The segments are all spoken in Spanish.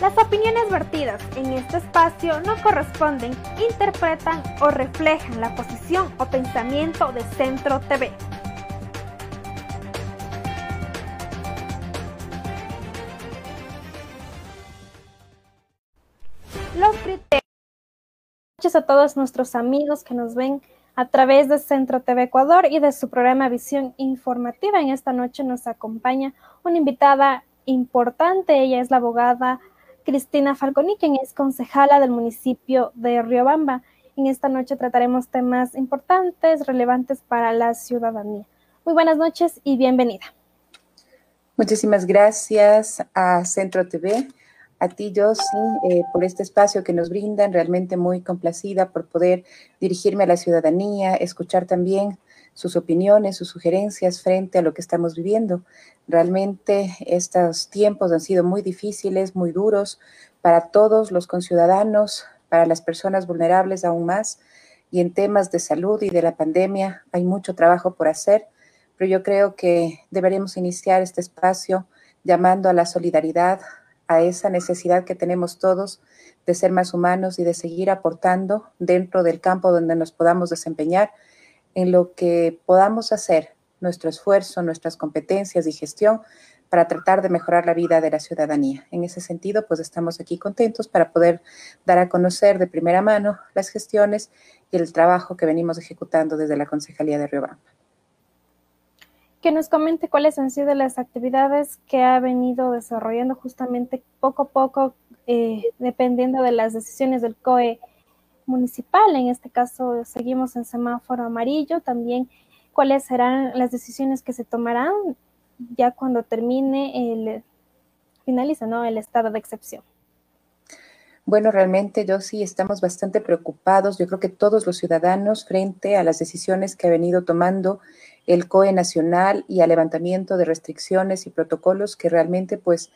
Las opiniones vertidas en este espacio no corresponden, interpretan o reflejan la posición o pensamiento de Centro TV. Los criterios. A todos nuestros amigos que nos ven a través de Centro TV Ecuador y de su programa Visión Informativa. En esta noche nos acompaña una invitada importante. Ella es la abogada Cristina Falconi, quien es concejala del municipio de Riobamba. En esta noche trataremos temas importantes, relevantes para la ciudadanía. Muy buenas noches y bienvenida. Muchísimas gracias a Centro TV, a ti, Josie, eh, por este espacio que nos brindan. Realmente muy complacida por poder dirigirme a la ciudadanía, escuchar también sus opiniones, sus sugerencias frente a lo que estamos viviendo. Realmente estos tiempos han sido muy difíciles, muy duros para todos los conciudadanos, para las personas vulnerables aún más. Y en temas de salud y de la pandemia hay mucho trabajo por hacer, pero yo creo que deberíamos iniciar este espacio llamando a la solidaridad, a esa necesidad que tenemos todos de ser más humanos y de seguir aportando dentro del campo donde nos podamos desempeñar en lo que podamos hacer, nuestro esfuerzo, nuestras competencias y gestión para tratar de mejorar la vida de la ciudadanía. En ese sentido, pues estamos aquí contentos para poder dar a conocer de primera mano las gestiones y el trabajo que venimos ejecutando desde la Concejalía de Riobamba. Que nos comente cuáles han sido las actividades que ha venido desarrollando justamente poco a poco, eh, dependiendo de las decisiones del COE municipal. En este caso seguimos en semáforo amarillo. También cuáles serán las decisiones que se tomarán ya cuando termine el finaliza ¿no? el estado de excepción. Bueno, realmente yo sí estamos bastante preocupados, yo creo que todos los ciudadanos frente a las decisiones que ha venido tomando el COE nacional y al levantamiento de restricciones y protocolos que realmente pues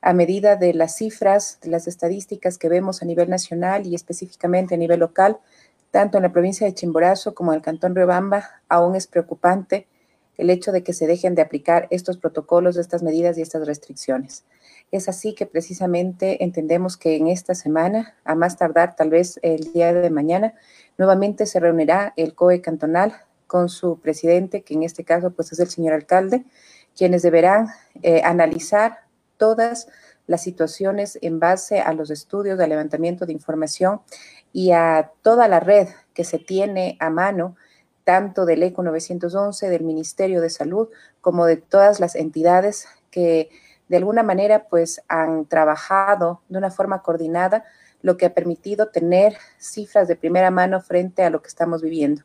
a medida de las cifras, de las estadísticas que vemos a nivel nacional y específicamente a nivel local, tanto en la provincia de Chimborazo como en el cantón Riobamba, aún es preocupante el hecho de que se dejen de aplicar estos protocolos, estas medidas y estas restricciones. Es así que precisamente entendemos que en esta semana, a más tardar tal vez el día de mañana, nuevamente se reunirá el COE cantonal con su presidente, que en este caso pues es el señor alcalde, quienes deberán eh, analizar todas las situaciones en base a los estudios de levantamiento de información y a toda la red que se tiene a mano, tanto del ECO 911, del Ministerio de Salud, como de todas las entidades que de alguna manera pues han trabajado de una forma coordinada, lo que ha permitido tener cifras de primera mano frente a lo que estamos viviendo.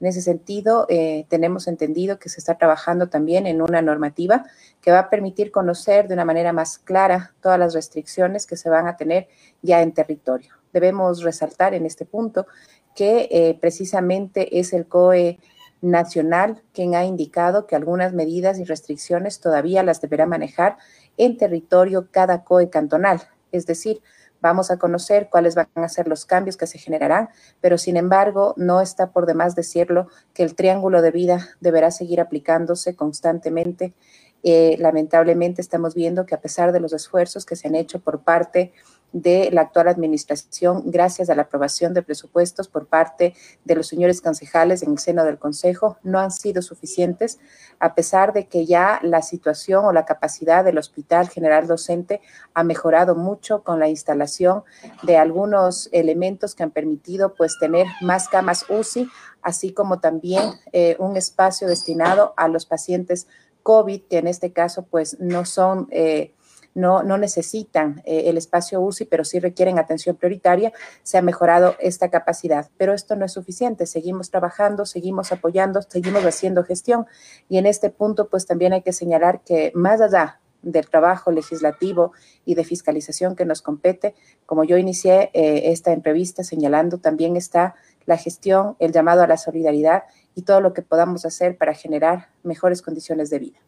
En ese sentido, eh, tenemos entendido que se está trabajando también en una normativa que va a permitir conocer de una manera más clara todas las restricciones que se van a tener ya en territorio. Debemos resaltar en este punto que eh, precisamente es el COE nacional quien ha indicado que algunas medidas y restricciones todavía las deberá manejar en territorio cada COE cantonal, es decir, Vamos a conocer cuáles van a ser los cambios que se generarán, pero sin embargo no está por demás decirlo que el triángulo de vida deberá seguir aplicándose constantemente. Eh, lamentablemente estamos viendo que a pesar de los esfuerzos que se han hecho por parte de la actual administración gracias a la aprobación de presupuestos por parte de los señores concejales en el seno del Consejo no han sido suficientes, a pesar de que ya la situación o la capacidad del Hospital General Docente ha mejorado mucho con la instalación de algunos elementos que han permitido pues tener más camas UCI, así como también eh, un espacio destinado a los pacientes COVID, que en este caso pues no son... Eh, no, no necesitan eh, el espacio UCI, pero sí requieren atención prioritaria, se ha mejorado esta capacidad. Pero esto no es suficiente, seguimos trabajando, seguimos apoyando, seguimos haciendo gestión y en este punto pues también hay que señalar que más allá del trabajo legislativo y de fiscalización que nos compete, como yo inicié eh, esta entrevista señalando, también está la gestión, el llamado a la solidaridad y todo lo que podamos hacer para generar mejores condiciones de vida.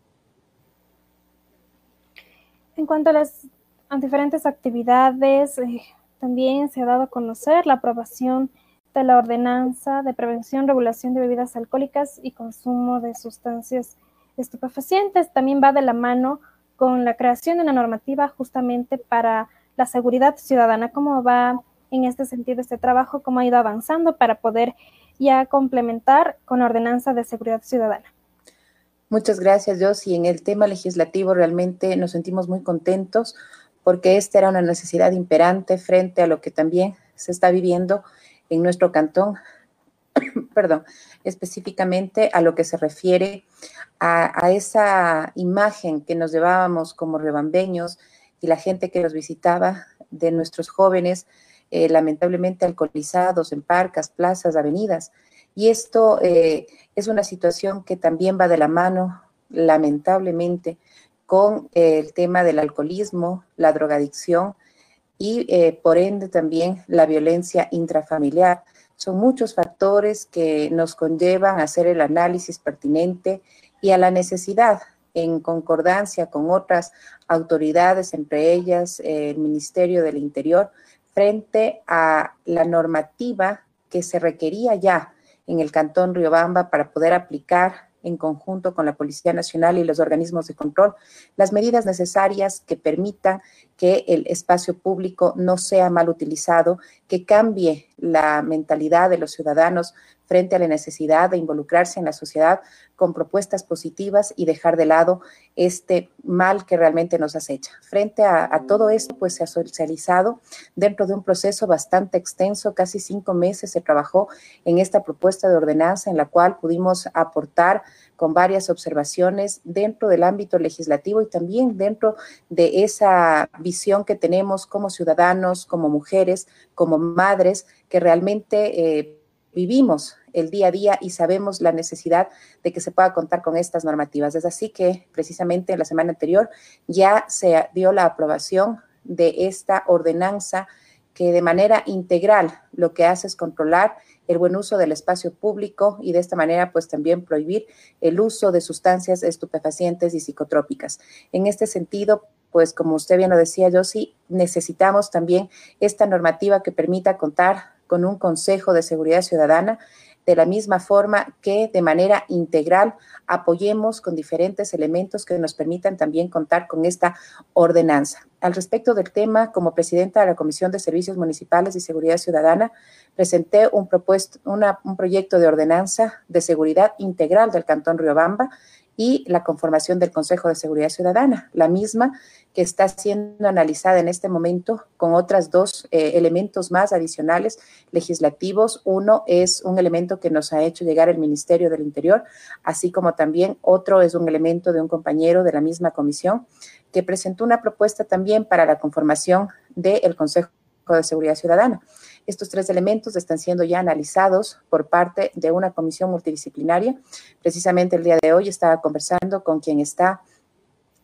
En cuanto a las diferentes actividades, eh, también se ha dado a conocer la aprobación de la ordenanza de prevención, regulación de bebidas alcohólicas y consumo de sustancias estupefacientes. También va de la mano con la creación de una normativa justamente para la seguridad ciudadana. ¿Cómo va en este sentido este trabajo? ¿Cómo ha ido avanzando para poder ya complementar con la ordenanza de seguridad ciudadana? Muchas gracias, Josi. En el tema legislativo realmente nos sentimos muy contentos porque esta era una necesidad imperante frente a lo que también se está viviendo en nuestro cantón, perdón, específicamente a lo que se refiere a, esa imagen que nos llevábamos como rebambeños y la gente que nos visitaba de nuestros jóvenes eh, lamentablemente alcoholizados en parcas, plazas, avenidas. Y esto eh, es una situación que también va de la mano, lamentablemente, con el tema del alcoholismo, la drogadicción y eh, por ende también la violencia intrafamiliar. Son muchos factores que nos conllevan a hacer el análisis pertinente y a la necesidad, en concordancia con otras autoridades, entre ellas el Ministerio del Interior, frente a la normativa que se requería ya en el Cantón Riobamba para poder aplicar en conjunto con la Policía Nacional y los organismos de control las medidas necesarias que permitan que el espacio público no sea mal utilizado, que cambie la mentalidad de los ciudadanos frente a la necesidad de involucrarse en la sociedad con propuestas positivas y dejar de lado este mal que realmente nos acecha. Frente a, todo esto, pues se ha socializado dentro de un proceso bastante extenso, casi cinco meses se trabajó en esta propuesta de ordenanza en la cual pudimos aportar con varias observaciones dentro del ámbito legislativo y también dentro de esa visión que tenemos como ciudadanos, como mujeres, como madres, que realmente eh, vivimos el día a día y sabemos la necesidad de que se pueda contar con estas normativas. Es así que precisamente en la semana anterior ya se dio la aprobación de esta ordenanza que de manera integral lo que hace es controlar el buen uso del espacio público y de esta manera pues también prohibir el uso de sustancias estupefacientes y psicotrópicas. En este sentido, pues como usted bien lo decía, yo sí necesitamos también esta normativa que permita contar con un Consejo de Seguridad Ciudadana de la misma forma que de manera integral apoyemos con diferentes elementos que nos permitan también contar con esta ordenanza. Al respecto del tema, como presidenta de la Comisión de Servicios Municipales y Seguridad Ciudadana, presenté un, propuesto, un proyecto de ordenanza de seguridad integral del Cantón Riobamba y la conformación del Consejo de Seguridad Ciudadana, la misma que está siendo analizada en este momento con otras dos eh, elementos más adicionales legislativos. Uno es un elemento que nos ha hecho llegar el Ministerio del Interior, así como también otro es un elemento de un compañero de la misma comisión que presentó una propuesta también para la conformación del Consejo de Seguridad Ciudadana. Estos tres elementos están siendo ya analizados por parte de una comisión multidisciplinaria. Precisamente el día de hoy estaba conversando con quien está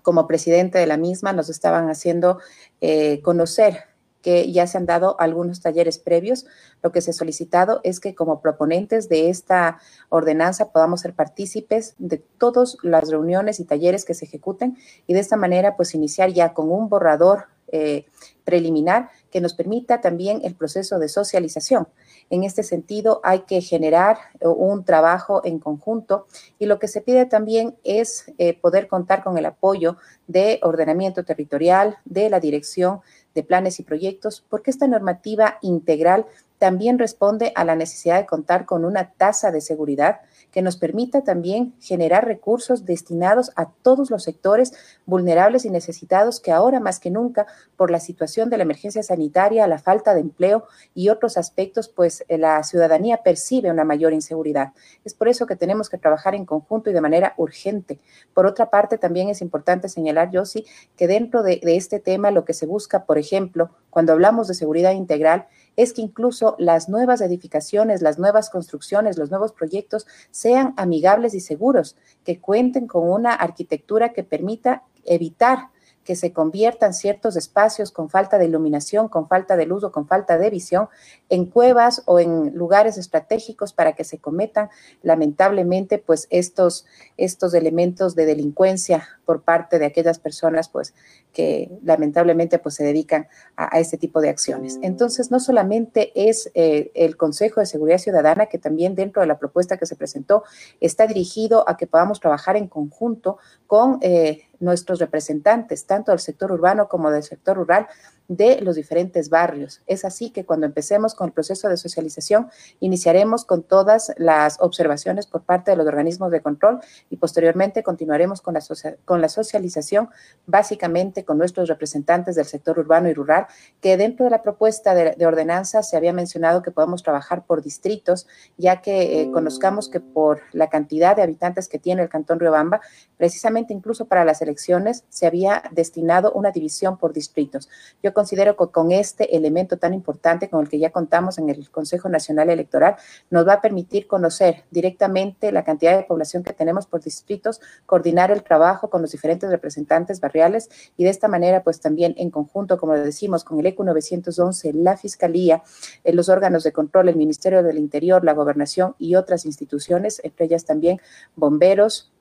como presidente de la misma, nos estaban haciendo eh, conocer que ya se han dado algunos talleres previos. Lo que se ha solicitado es que como proponentes de esta ordenanza podamos ser partícipes de todas las reuniones y talleres que se ejecuten y de esta manera pues iniciar ya con un borrador eh, preliminar que nos permita también el proceso de socialización. En este sentido, hay que generar eh, un trabajo en conjunto y lo que se pide también es eh, poder contar con el apoyo de ordenamiento territorial, de la dirección de planes y proyectos, porque esta normativa integral también responde a la necesidad de contar con una tasa de seguridad que nos permita también generar recursos destinados a todos los sectores vulnerables y necesitados que ahora más que nunca, por la situación de la emergencia sanitaria, la falta de empleo y otros aspectos, pues eh, la ciudadanía percibe una mayor inseguridad. Es por eso que tenemos que trabajar en conjunto y de manera urgente. Por otra parte, también es importante señalar, Josi, que dentro de, de este tema lo que se busca, por ejemplo, cuando hablamos de seguridad integral, es que incluso las nuevas edificaciones, las nuevas construcciones, los nuevos proyectos sean amigables y seguros, que cuenten con una arquitectura que permita evitar que se conviertan ciertos espacios con falta de iluminación, con falta de luz o con falta de visión en cuevas o en lugares estratégicos para que se cometan lamentablemente pues estos, estos elementos de delincuencia por parte de aquellas personas pues que lamentablemente pues se dedican a, este tipo de acciones. Entonces no solamente es eh, el Consejo de Seguridad Ciudadana que también dentro de la propuesta que se presentó está dirigido a que podamos trabajar en conjunto con eh, nuestros representantes, tanto del sector urbano como del sector rural, de los diferentes barrios. Es así que cuando empecemos con el proceso de socialización, iniciaremos con todas las observaciones por parte de los organismos de control y posteriormente continuaremos con la, socialización básicamente con nuestros representantes del sector urbano y rural, que dentro de la propuesta de, ordenanza se había mencionado que podemos trabajar por distritos, ya que eh, conozcamos que por la cantidad de habitantes que tiene el Cantón Riobamba, precisamente incluso para las elecciones se había destinado una división por distritos. Yo considero que con este elemento tan importante con el que ya contamos en el Consejo Nacional Electoral, nos va a permitir conocer directamente la cantidad de población que tenemos por distritos, coordinar el trabajo con los diferentes representantes barriales y de esta manera, pues también en conjunto, como decimos, con el ECU 911, la Fiscalía, eh, los órganos de control, el Ministerio del Interior, la Gobernación y otras instituciones, entre ellas también bomberos,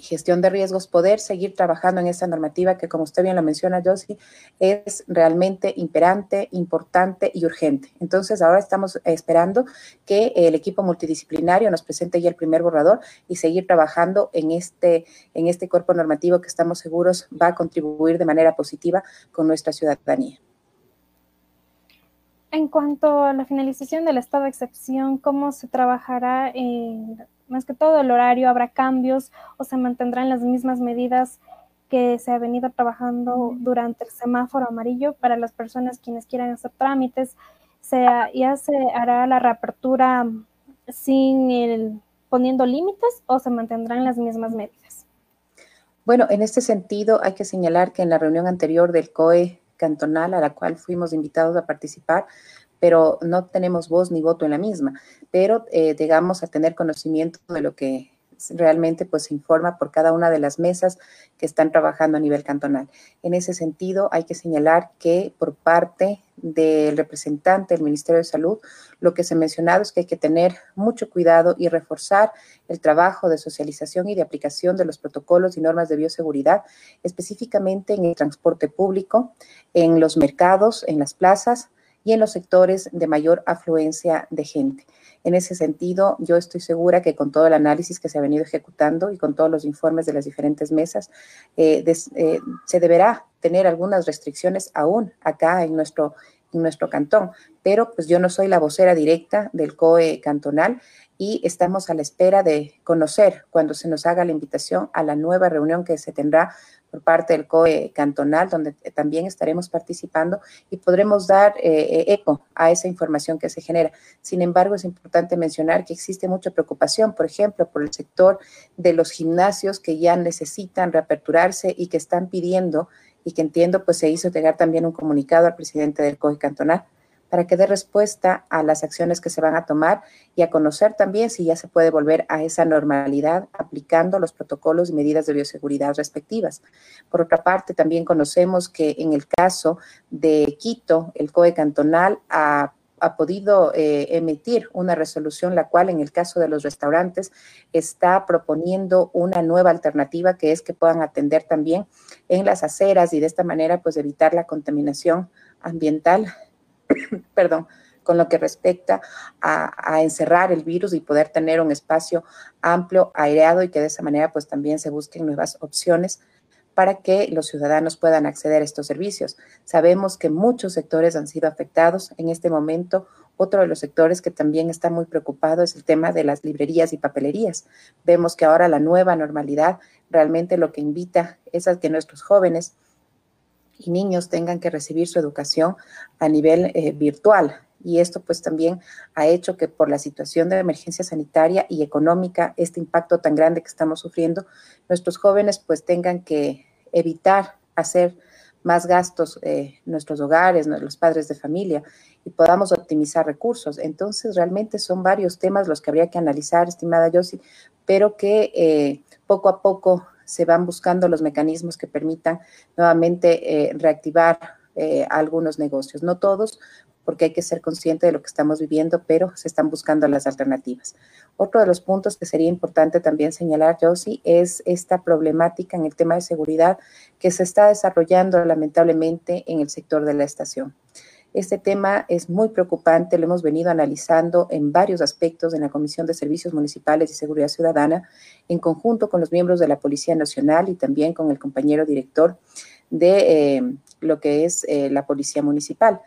gestión de riesgos, poder seguir trabajando en esta normativa que, como usted bien lo menciona, Josie, es realmente imperante, importante y urgente. Entonces, ahora estamos esperando que el equipo multidisciplinario nos presente ya el primer borrador y seguir trabajando en este, en este cuerpo normativo que estamos seguros va a contribuir de manera positiva con nuestra ciudadanía. En cuanto a la finalización del estado de excepción, ¿cómo se trabajará en más que todo el horario, habrá cambios o se mantendrán las mismas medidas que se ha venido trabajando durante el semáforo amarillo para las personas quienes quieran hacer trámites. ya se hará la reapertura sin el, poniendo límites o se mantendrán las mismas medidas. Bueno, en este sentido hay que señalar que en la reunión anterior del COE cantonal a la cual fuimos invitados a participar, pero no tenemos voz ni voto en la misma, pero eh, llegamos a tener conocimiento de lo que realmente pues se informa por cada una de las mesas que están trabajando a nivel cantonal. En ese sentido, hay que señalar que por parte del representante del Ministerio de Salud, lo que se ha mencionado es que hay que tener mucho cuidado y reforzar el trabajo de socialización y de aplicación de los protocolos y normas de bioseguridad, específicamente en el transporte público, en los mercados, en las plazas, y en los sectores de mayor afluencia de gente. En ese sentido, yo estoy segura que con todo el análisis que se ha venido ejecutando y con todos los informes de las diferentes mesas, eh, eh, se deberá tener algunas restricciones aún acá en nuestro, en nuestro cantón, pero pues yo no soy la vocera directa del COE cantonal y estamos a la espera de conocer cuando se nos haga la invitación a la nueva reunión que se tendrá por parte del COE cantonal, donde también estaremos participando y podremos dar eh, eh, eco a esa información que se genera. Sin embargo, es importante mencionar que existe mucha preocupación, por ejemplo, por el sector de los gimnasios que ya necesitan reaperturarse y que están pidiendo, y que entiendo, pues se hizo llegar también un comunicado al presidente del COE cantonal para que dé respuesta a las acciones que se van a tomar y a conocer también si ya se puede volver a esa normalidad aplicando los protocolos y medidas de bioseguridad respectivas. Por otra parte, también conocemos que en el caso de Quito, el COE cantonal ha podido eh, emitir una resolución, la cual en el caso de los restaurantes está proponiendo una nueva alternativa que es que puedan atender también en las aceras y de esta manera pues evitar la contaminación ambiental perdón, con lo que respecta a, encerrar el virus y poder tener un espacio amplio, aireado y que de esa manera pues también se busquen nuevas opciones para que los ciudadanos puedan acceder a estos servicios. Sabemos que muchos sectores han sido afectados. En este momento, otro de los sectores que también está muy preocupado es el tema de las librerías y papelerías. Vemos que ahora la nueva normalidad realmente lo que invita es a que nuestros jóvenes y niños tengan que recibir su educación a nivel eh, virtual. Y esto pues también ha hecho que por la situación de emergencia sanitaria y económica, este impacto tan grande que estamos sufriendo, nuestros jóvenes pues tengan que evitar hacer más gastos en nuestros hogares, los padres de familia, y podamos optimizar recursos. Entonces, realmente son varios temas los que habría que analizar, estimada Yossi, pero que eh, poco a poco se van buscando los mecanismos que permitan nuevamente eh, reactivar eh, algunos negocios, no todos, porque hay que ser consciente de lo que estamos viviendo, pero se están buscando las alternativas. Otro de los puntos que sería importante también señalar, Josie, es esta problemática en el tema de seguridad que se está desarrollando lamentablemente en el sector de la estación. Este tema es muy preocupante, lo hemos venido analizando en varios aspectos en la Comisión de Servicios Municipales y Seguridad Ciudadana, en conjunto con los miembros de la Policía Nacional y también con el compañero director de eh, lo que es eh, la Policía Municipal.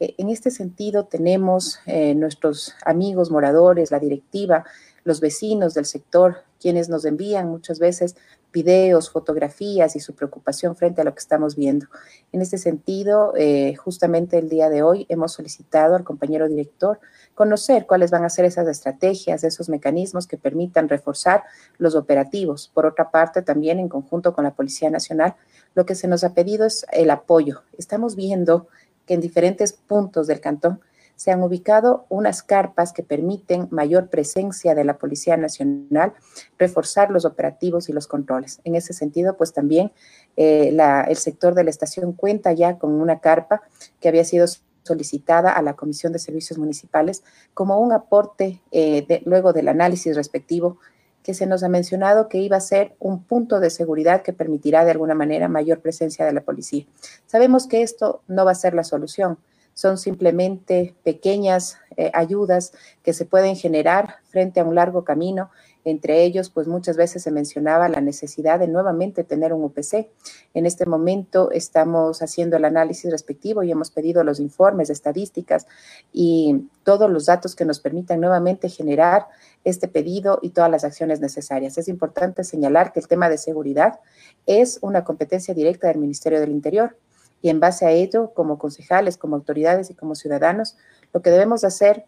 Eh, en este sentido, tenemos nuestros amigos moradores, la directiva, los vecinos del sector, quienes nos envían muchas veces videos, fotografías y su preocupación frente a lo que estamos viendo. En este sentido, eh, justamente el día de hoy hemos solicitado al compañero director conocer cuáles van a ser esas estrategias, esos mecanismos que permitan reforzar los operativos. Por otra parte, también en conjunto con la Policía Nacional, lo que se nos ha pedido es el apoyo. Estamos viendo que en diferentes puntos del cantón se han ubicado unas carpas que permiten mayor presencia de la Policía Nacional, reforzar los operativos y los controles. En ese sentido, pues también eh, el sector de la estación cuenta ya con una carpa que había sido solicitada a la Comisión de Servicios Municipales como un aporte eh, luego del análisis respectivo que se nos ha mencionado que iba a ser un punto de seguridad que permitirá de alguna manera mayor presencia de la policía. Sabemos que esto no va a ser la solución, son simplemente pequeñas eh, ayudas que se pueden generar frente a un largo camino. Entre ellos, pues muchas veces se mencionaba la necesidad de nuevamente tener un UPC. En este momento estamos haciendo el análisis respectivo y hemos pedido los informes, estadísticas y todos los datos que nos permitan nuevamente generar este pedido y todas las acciones necesarias. Es importante señalar que el tema de seguridad es una competencia directa del Ministerio del Interior y en base a ello, como concejales, como autoridades y como ciudadanos, lo que debemos hacer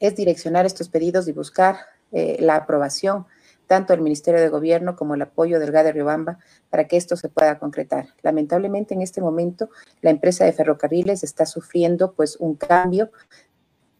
es direccionar estos pedidos y buscar eh, la aprobación tanto del Ministerio de Gobierno como el apoyo del GADE Riobamba para que esto se pueda concretar. Lamentablemente en este momento la empresa de ferrocarriles está sufriendo pues un cambio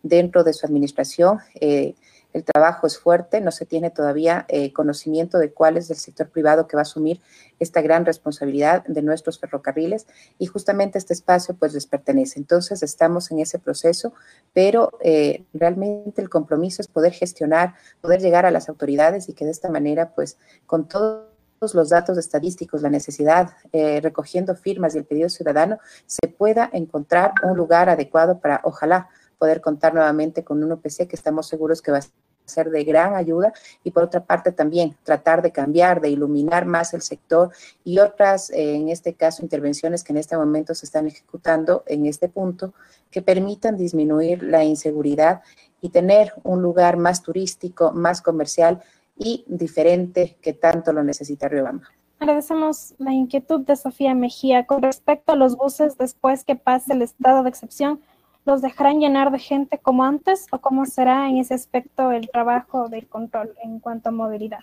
dentro de su administración. Eh, el trabajo es fuerte, no se tiene todavía eh, conocimiento de cuál es el sector privado que va a asumir esta gran responsabilidad de nuestros ferrocarriles y justamente este espacio pues les pertenece. Entonces estamos en ese proceso, pero eh, realmente el compromiso es poder gestionar, poder llegar a las autoridades y que de esta manera pues con todos los datos estadísticos, la necesidad, eh, recogiendo firmas y el pedido ciudadano, se pueda encontrar un lugar adecuado para, ojalá, poder contar nuevamente con un OPC que estamos seguros que va a ser de gran ayuda y por otra parte también tratar de cambiar, de iluminar más el sector y otras, eh, en este caso, intervenciones que en este momento se están ejecutando en este punto que permitan disminuir la inseguridad y tener un lugar más turístico, más comercial y diferente que tanto lo necesita Riobamba. Agradecemos la inquietud de Sofía Mejía con respecto a los buses después que pase el estado de excepción ¿Los dejarán llenar de gente como antes o cómo será en ese aspecto el trabajo del control en cuanto a movilidad?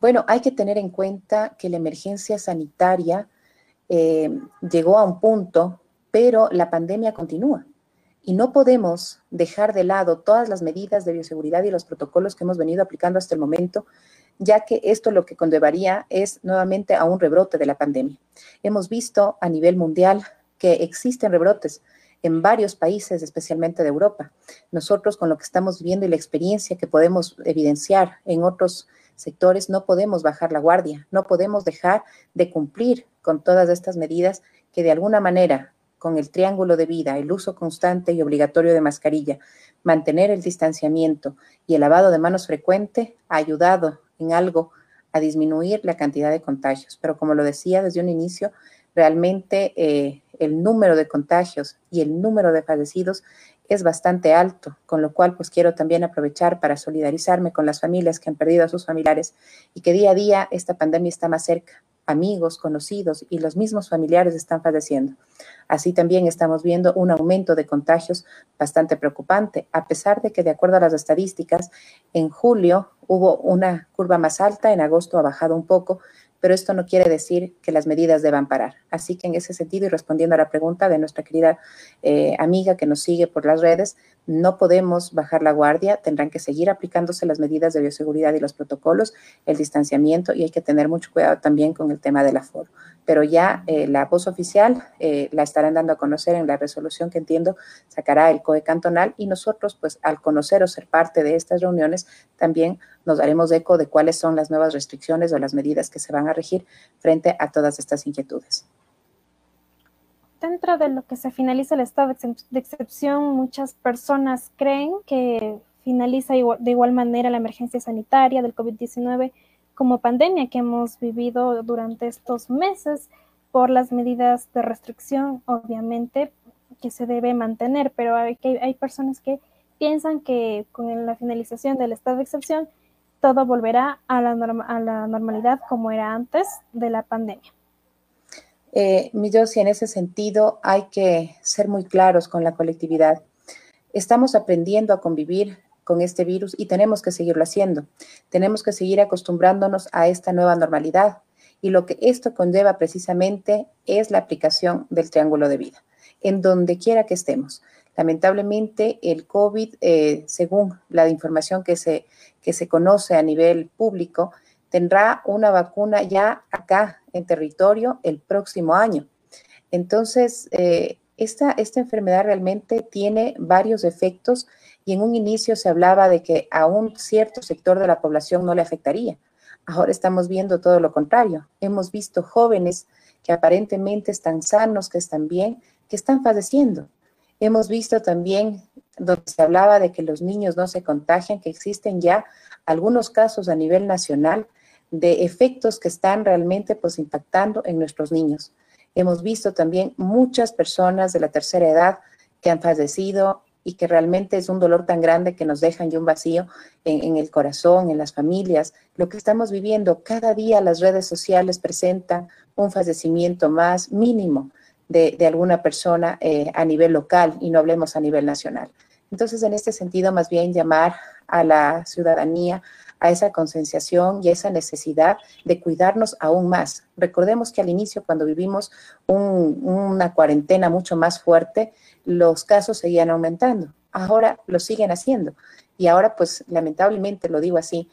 Bueno, hay que tener en cuenta que la emergencia sanitaria eh, llegó a un punto, pero la pandemia continúa. Y no podemos dejar de lado todas las medidas de bioseguridad y los protocolos que hemos venido aplicando hasta el momento, ya que esto lo que conllevaría es nuevamente a un rebrote de la pandemia. Hemos visto a nivel mundial que existen rebrotes en varios países, especialmente de Europa. Nosotros con lo que estamos viviendo y la experiencia que podemos evidenciar en otros sectores, no podemos bajar la guardia, no podemos dejar de cumplir con todas estas medidas que de alguna manera, con el triángulo de vida, el uso constante y obligatorio de mascarilla, mantener el distanciamiento y el lavado de manos frecuente, ha ayudado en algo a disminuir la cantidad de contagios. Pero como lo decía desde un inicio, realmente eh, el número de contagios y el número de fallecidos es bastante alto, con lo cual pues quiero también aprovechar para solidarizarme con las familias que han perdido a sus familiares y que día a día esta pandemia está más cerca amigos, conocidos y los mismos familiares están padeciendo. Así también estamos viendo un aumento de contagios bastante preocupante, a pesar de que de acuerdo a las estadísticas, en julio hubo una curva más alta, en agosto ha bajado un poco, pero esto no quiere decir que las medidas deban parar. Así que en ese sentido, y respondiendo a la pregunta de nuestra querida eh, amiga que nos sigue por las redes, no podemos bajar la guardia, tendrán que seguir aplicándose las medidas de bioseguridad y los protocolos, el distanciamiento y hay que tener mucho cuidado también con el tema del aforo pero ya eh, la voz oficial eh, la estarán dando a conocer en la resolución que entiendo sacará el COE cantonal y nosotros, pues al conocer o ser parte de estas reuniones, también nos daremos eco de cuáles son las nuevas restricciones o las medidas que se van a regir frente a todas estas inquietudes. Dentro de lo que se finaliza el estado de excepción, muchas personas creen que finaliza de igual manera la emergencia sanitaria del COVID-19 como pandemia que hemos vivido durante estos meses por las medidas de restricción, obviamente, que se debe mantener, pero hay, hay personas que piensan que con la finalización del estado de excepción, todo volverá a la, a la normalidad como era antes de la pandemia. Eh, y en ese sentido hay que ser muy claros con la colectividad. Estamos aprendiendo a convivir con este virus y tenemos que seguirlo haciendo. Tenemos que seguir acostumbrándonos a esta nueva normalidad. Y lo que esto conlleva precisamente es la aplicación del triángulo de vida, en donde quiera que estemos. Lamentablemente, el COVID, eh, según la información que se, que se conoce a nivel público, tendrá una vacuna ya acá en territorio el próximo año. Entonces, eh, esta, esta enfermedad realmente tiene varios efectos y en un inicio se hablaba de que a un cierto sector de la población no le afectaría. Ahora estamos viendo todo lo contrario. Hemos visto jóvenes que aparentemente están sanos, que están bien, que están padeciendo. Hemos visto también donde se hablaba de que los niños no se contagian, que existen ya algunos casos a nivel nacional de efectos que están realmente pues impactando en nuestros niños. Hemos visto también muchas personas de la tercera edad que han fallecido y que realmente es un dolor tan grande que nos dejan ya un vacío en, el corazón, en las familias. Lo que estamos viviendo, cada día las redes sociales presentan un fallecimiento más mínimo de, alguna persona eh, a nivel local y no hablemos a nivel nacional. Entonces, en este sentido, más bien llamar a la ciudadanía a esa concienciación y esa necesidad de cuidarnos aún más. Recordemos que al inicio, cuando vivimos una cuarentena mucho más fuerte, los casos seguían aumentando. Ahora lo siguen haciendo. Y ahora, pues lamentablemente, lo digo así,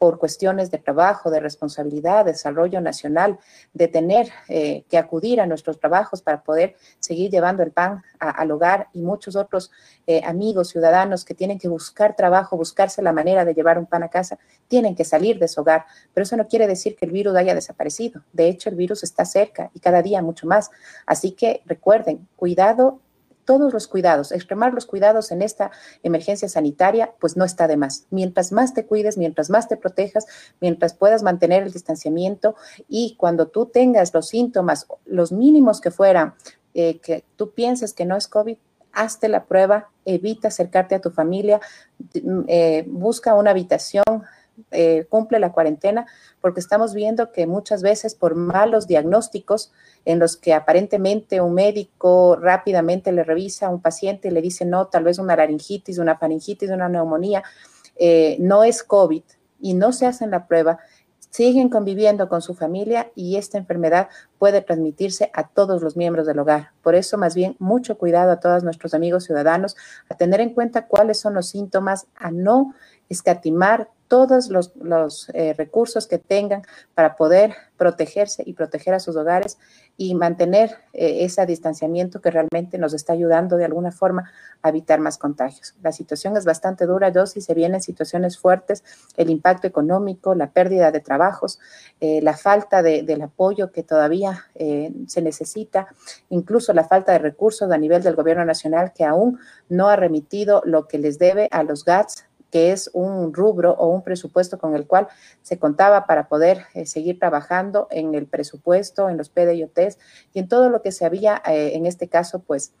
por cuestiones de trabajo, de responsabilidad, de desarrollo nacional, de tener eh, que acudir a nuestros trabajos para poder seguir llevando el pan al hogar y muchos otros eh, amigos, ciudadanos que tienen que buscar trabajo, buscarse la manera de llevar un pan a casa, tienen que salir de su hogar. Pero eso no quiere decir que el virus haya desaparecido. De hecho, el virus está cerca y cada día mucho más. Así que recuerden, cuidado todos los cuidados, extremar los cuidados en esta emergencia sanitaria, pues no está de más. Mientras más te cuides, mientras más te protejas, mientras puedas mantener el distanciamiento y cuando tú tengas los síntomas, los mínimos que fueran, eh, que tú pienses que no es COVID, hazte la prueba, evita acercarte a tu familia, eh, busca una habitación eh, cumple la cuarentena, porque estamos viendo que muchas veces por malos diagnósticos en los que aparentemente un médico rápidamente le revisa a un paciente y le dice, no, tal vez una laringitis, una faringitis, una neumonía, eh, no es COVID y no se hacen la prueba, siguen conviviendo con su familia y esta enfermedad puede transmitirse a todos los miembros del hogar. Por eso, más bien, mucho cuidado a todos nuestros amigos ciudadanos, a tener en cuenta cuáles son los síntomas, a no escatimar todos los, eh, recursos que tengan para poder protegerse y proteger a sus hogares y mantener eh, ese distanciamiento que realmente nos está ayudando de alguna forma a evitar más contagios. La situación es bastante dura, yo si se vienen situaciones fuertes, el impacto económico, la pérdida de trabajos, eh, la falta del apoyo que todavía se necesita, incluso la falta de recursos a nivel del gobierno nacional que aún no ha remitido lo que les debe a los GATS que es un rubro o un presupuesto con el cual se contaba para poder eh, seguir trabajando en el presupuesto, en los PDIOTs y en todo lo que se había, eh, en este caso, pues,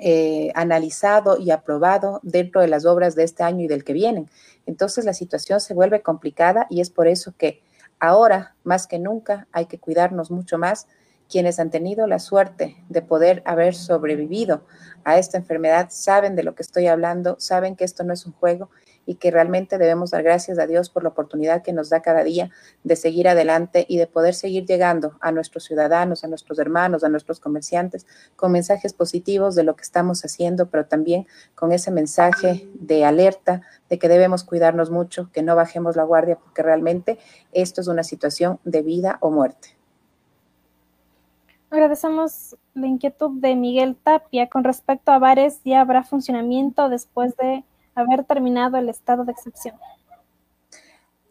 eh, analizado y aprobado dentro de las obras de este año y del que vienen. Entonces la situación se vuelve complicada y es por eso que ahora, más que nunca, hay que cuidarnos mucho más quienes han tenido la suerte de poder haber sobrevivido a esta enfermedad saben de lo que estoy hablando, saben que esto no es un juego y que realmente debemos dar gracias a Dios por la oportunidad que nos da cada día de seguir adelante y de poder seguir llegando a nuestros ciudadanos, a nuestros hermanos, a nuestros comerciantes con mensajes positivos de lo que estamos haciendo, pero también con ese mensaje de alerta de que debemos cuidarnos mucho, que no bajemos la guardia porque realmente esto es una situación de vida o muerte. Agradecemos la inquietud de Miguel Tapia con respecto a bares, ya habrá funcionamiento después de haber terminado el estado de excepción.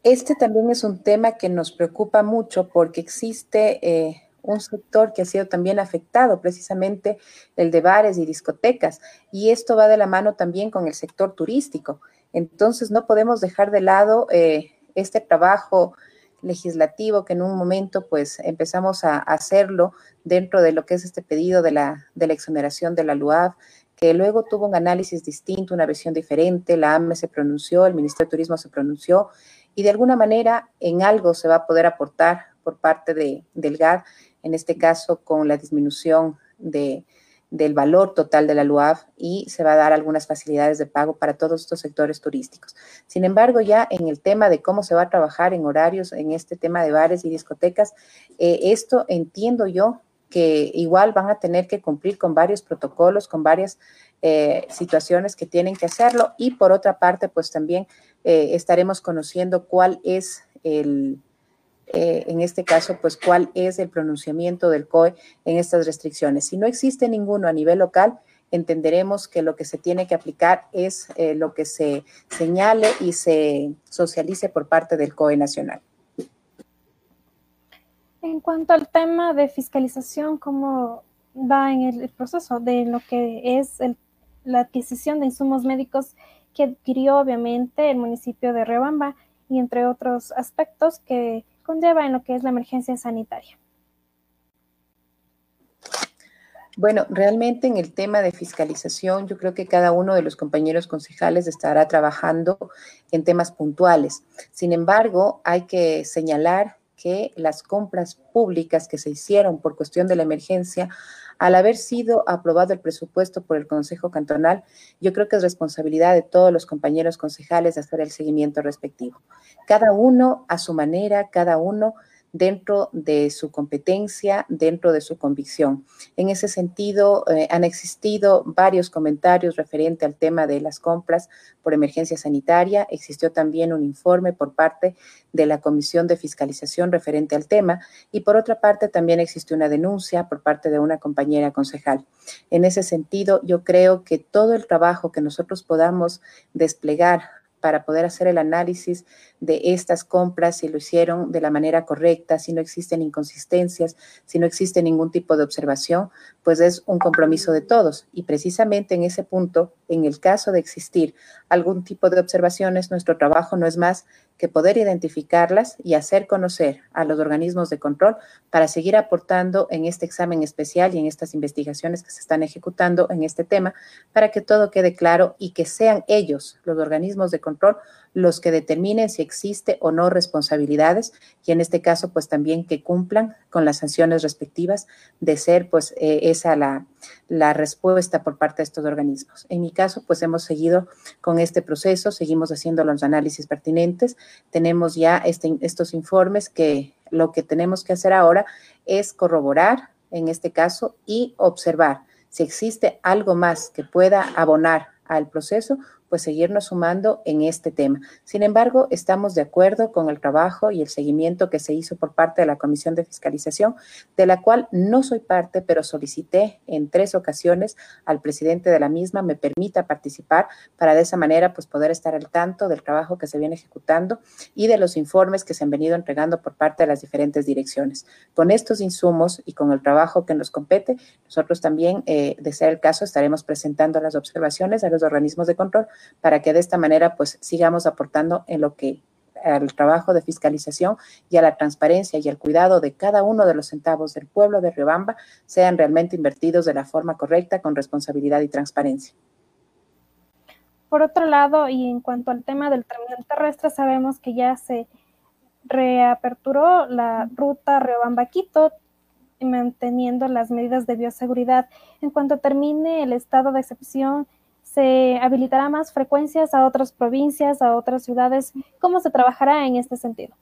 Este también es un tema que nos preocupa mucho porque existe eh, un sector que ha sido también afectado, precisamente el de bares y discotecas, y esto va de la mano también con el sector turístico. Entonces no podemos dejar de lado eh, este trabajo legislativo que en un momento pues empezamos a hacerlo dentro de lo que es este pedido de la, de la exoneración de la LUAV, que luego tuvo un análisis distinto, una visión diferente, la AME se pronunció, el Ministerio de Turismo se pronunció y de alguna manera en algo se va a poder aportar por parte de, del GAD, en este caso con la disminución de, del valor total de la LUAF y se va a dar algunas facilidades de pago para todos estos sectores turísticos. Sin embargo, ya en el tema de cómo se va a trabajar en horarios, en este tema de bares y discotecas, eh, esto entiendo yo que igual van a tener que cumplir con varios protocolos, con varias eh, situaciones que tienen que hacerlo y por otra parte, pues también eh, estaremos conociendo cuál es el, eh, en este caso, pues cuál es el pronunciamiento del COE en estas restricciones. Si no existe ninguno a nivel local, entenderemos que lo que se tiene que aplicar es eh, lo que se señale y se socialice por parte del COE nacional. En cuanto al tema de fiscalización, ¿cómo va en el proceso de lo que es la adquisición de insumos médicos que adquirió obviamente el municipio de Rebamba y entre otros aspectos que conlleva en lo que es la emergencia sanitaria. Bueno, realmente en el tema de fiscalización, yo creo que cada uno de los compañeros concejales estará trabajando en temas puntuales. Sin embargo, hay que señalar que las compras públicas que se hicieron por cuestión de la emergencia, al haber sido aprobado el presupuesto por el Consejo Cantonal, yo creo que es responsabilidad de todos los compañeros concejales hacer el seguimiento respectivo. Cada uno a su manera, cada uno dentro de su competencia, dentro de su convicción. En ese sentido, eh, han existido varios comentarios referente al tema de las compras por emergencia sanitaria. Existió también un informe por parte de la Comisión de Fiscalización referente al tema y por otra parte también existió una denuncia por parte de una compañera concejal. En ese sentido, yo creo que todo el trabajo que nosotros podamos desplegar para poder hacer el análisis de estas compras, si lo hicieron de la manera correcta, si no existen inconsistencias, si no existe ningún tipo de observación, pues es un compromiso de todos. Y precisamente en ese punto, en el caso de existir algún tipo de observaciones, nuestro trabajo no es más que poder identificarlas y hacer conocer a los organismos de control para seguir aportando en este examen especial y en estas investigaciones que se están ejecutando en este tema, para que todo quede claro y que sean ellos, los organismos de control, los que determinen si existe o no responsabilidades y en este caso pues también que cumplan con las sanciones respectivas de ser pues eh, esa la, la respuesta por parte de estos organismos. En mi caso pues hemos seguido con este proceso, seguimos haciendo los análisis pertinentes, tenemos ya este, estos informes que lo que tenemos que hacer ahora es corroborar en este caso y observar si existe algo más que pueda abonar al proceso pues seguirnos sumando en este tema. Sin embargo, estamos de acuerdo con el trabajo y el seguimiento que se hizo por parte de la Comisión de Fiscalización, de la cual no soy parte, pero solicité en tres ocasiones al presidente de la misma me permita participar para de esa manera pues poder estar al tanto del trabajo que se viene ejecutando y de los informes que se han venido entregando por parte de las diferentes direcciones. Con estos insumos y con el trabajo que nos compete, nosotros también, eh, de ser el caso, estaremos presentando las observaciones a los organismos de control para que de esta manera pues sigamos aportando en lo que al trabajo de fiscalización y a la transparencia y al cuidado de cada uno de los centavos del pueblo de Riobamba sean realmente invertidos de la forma correcta, con responsabilidad y transparencia. Por otro lado, y en cuanto al tema del terminal terrestre, sabemos que ya se reaperturó la ruta Riobamba-Quito, manteniendo las medidas de bioseguridad. En cuanto termine el estado de excepción, se habilitará más frecuencias a otras provincias, a otras ciudades. ¿Cómo se trabajará en este sentido?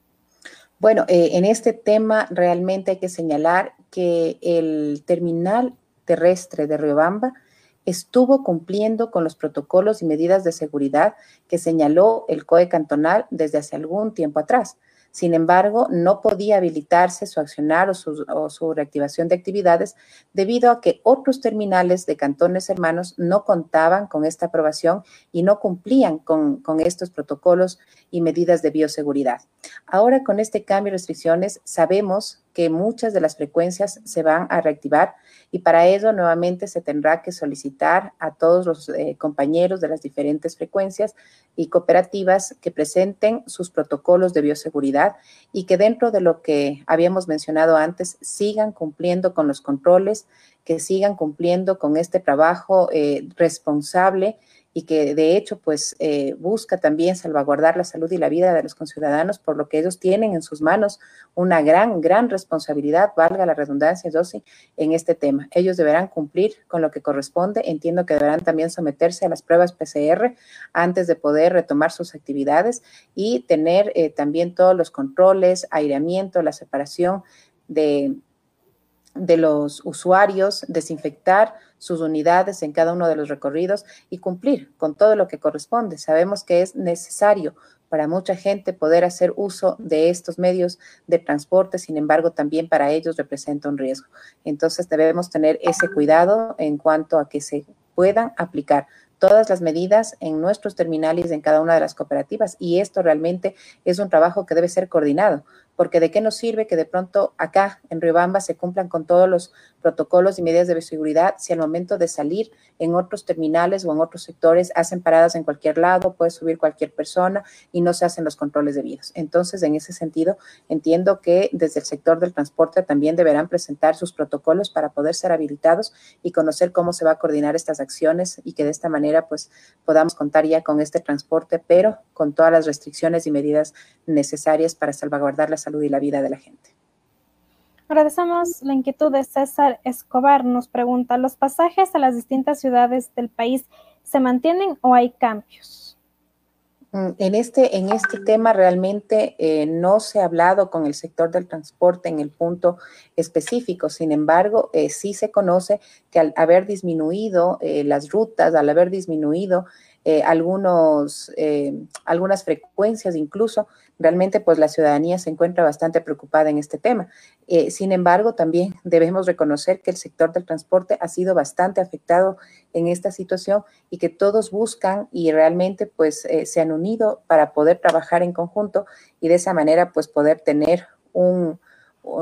Bueno, eh, en este tema realmente hay que señalar que el terminal terrestre de Riobamba estuvo cumpliendo con los protocolos y medidas de seguridad que señaló el COE cantonal desde hace algún tiempo atrás. Sin embargo, no podía habilitarse su accionar o su, reactivación de actividades debido a que otros terminales de cantones hermanos no contaban con esta aprobación y no cumplían con, con estos protocolos y medidas de bioseguridad. Ahora, con este cambio de restricciones, sabemos que muchas de las frecuencias se van a reactivar y para ello nuevamente se tendrá que solicitar a todos los eh, compañeros de las diferentes frecuencias y cooperativas que presenten sus protocolos de bioseguridad y que dentro de lo que habíamos mencionado antes sigan cumpliendo con los controles, que sigan cumpliendo con este trabajo eh, responsable y que de hecho pues eh, busca también salvaguardar la salud y la vida de los conciudadanos, por lo que ellos tienen en sus manos una gran, gran responsabilidad, valga la redundancia, en este tema. Ellos deberán cumplir con lo que corresponde. Entiendo que deberán también someterse a las pruebas PCR antes de poder retomar sus actividades y tener eh, también todos los controles, aireamiento, la separación de de los usuarios, desinfectar sus unidades en cada uno de los recorridos y cumplir con todo lo que corresponde. Sabemos que es necesario para mucha gente poder hacer uso de estos medios de transporte, sin embargo, también para ellos representa un riesgo. Entonces debemos tener ese cuidado en cuanto a que se puedan aplicar todas las medidas en nuestros terminales en cada una de las cooperativas y esto realmente es un trabajo que debe ser coordinado porque de qué nos sirve que de pronto acá en Riobamba se cumplan con todos los protocolos y medidas de bioseguridad si al momento de salir en otros terminales o en otros sectores hacen paradas en cualquier lado, puede subir cualquier persona y no se hacen los controles debidos. Entonces, en ese sentido, entiendo que desde el sector del transporte también deberán presentar sus protocolos para poder ser habilitados y conocer cómo se va a coordinar estas acciones y que de esta manera pues podamos contar ya con este transporte, pero con todas las restricciones y medidas necesarias para salvaguardar las salud y la vida de la gente. Agradecemos la inquietud de César Escobar. Nos pregunta, ¿los pasajes a las distintas ciudades del país se mantienen o hay cambios? Mm, en este, en este tema realmente eh, no se ha hablado con el sector del transporte en el punto específico. Sin embargo, eh, sí se conoce que al haber disminuido eh, las rutas, al haber disminuido algunos, algunas frecuencias incluso, realmente pues la ciudadanía se encuentra bastante preocupada en este tema. Eh, sin embargo, también debemos reconocer que el sector del transporte ha sido bastante afectado en esta situación y que todos buscan y realmente pues eh, se han unido para poder trabajar en conjunto y de esa manera pues poder tener un,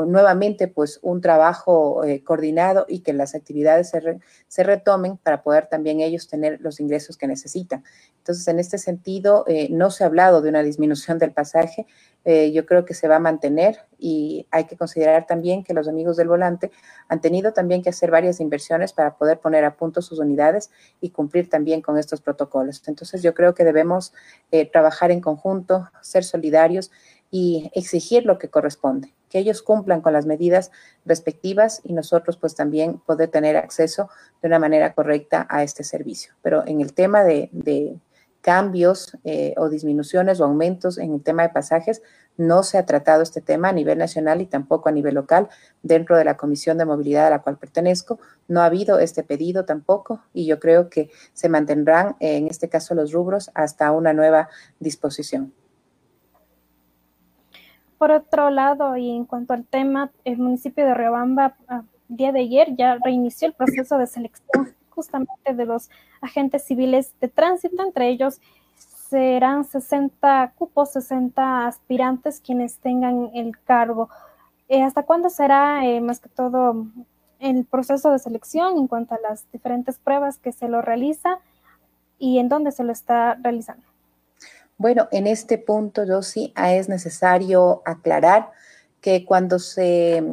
nuevamente pues un trabajo eh, coordinado y que las actividades se, se, retomen para poder también ellos tener los ingresos que necesitan. Entonces, en este sentido, eh, no se ha hablado de una disminución del pasaje, eh, yo creo que se va a mantener y hay que considerar también que los amigos del volante han tenido también que hacer varias inversiones para poder poner a punto sus unidades y cumplir también con estos protocolos. Entonces, yo creo que debemos trabajar en conjunto, ser solidarios y exigir lo que corresponde que ellos cumplan con las medidas respectivas y nosotros pues también poder tener acceso de una manera correcta a este servicio. Pero en el tema de, cambios eh, o disminuciones o aumentos en el tema de pasajes, no se ha tratado este tema a nivel nacional y tampoco a nivel local dentro de la Comisión de Movilidad a la cual pertenezco. No ha habido este pedido tampoco y yo creo que se mantendrán en este caso los rubros hasta una nueva disposición. Por otro lado, y en cuanto al tema, el municipio de Riobamba, el ah, día de ayer, ya reinició el proceso de selección justamente de los agentes civiles de tránsito, entre ellos serán 60 cupos, 60 aspirantes quienes tengan el cargo. Eh, ¿Hasta cuándo será eh, más que todo el proceso de selección en cuanto a las diferentes pruebas que se lo realiza? y en dónde se lo está realizando. Bueno, en este punto, yo sí es necesario aclarar que cuando se,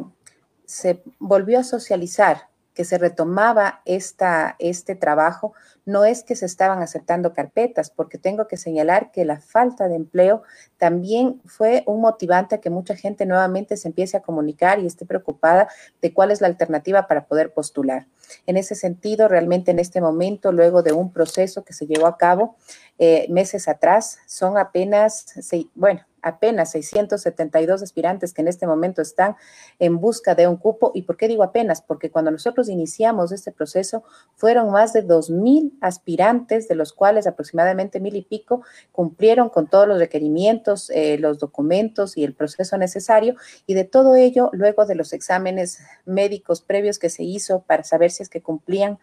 se volvió a socializar que se retomaba esta, este trabajo, no es que se estaban aceptando carpetas, porque tengo que señalar que la falta de empleo también fue un motivante a que mucha gente nuevamente se empiece a comunicar y esté preocupada de cuál es la alternativa para poder postular. En ese sentido, realmente en este momento, luego de un proceso que se llevó a cabo eh, meses atrás, son apenas, bueno, apenas 672 aspirantes que en este momento están en busca de un cupo. ¿Y por qué digo apenas? Porque cuando nosotros iniciamos este proceso fueron más de 2.000 aspirantes, de los cuales aproximadamente mil y pico cumplieron con todos los requerimientos, eh, los documentos y el proceso necesario. Y de todo ello, luego de los exámenes médicos previos que se hizo para saber si es que cumplían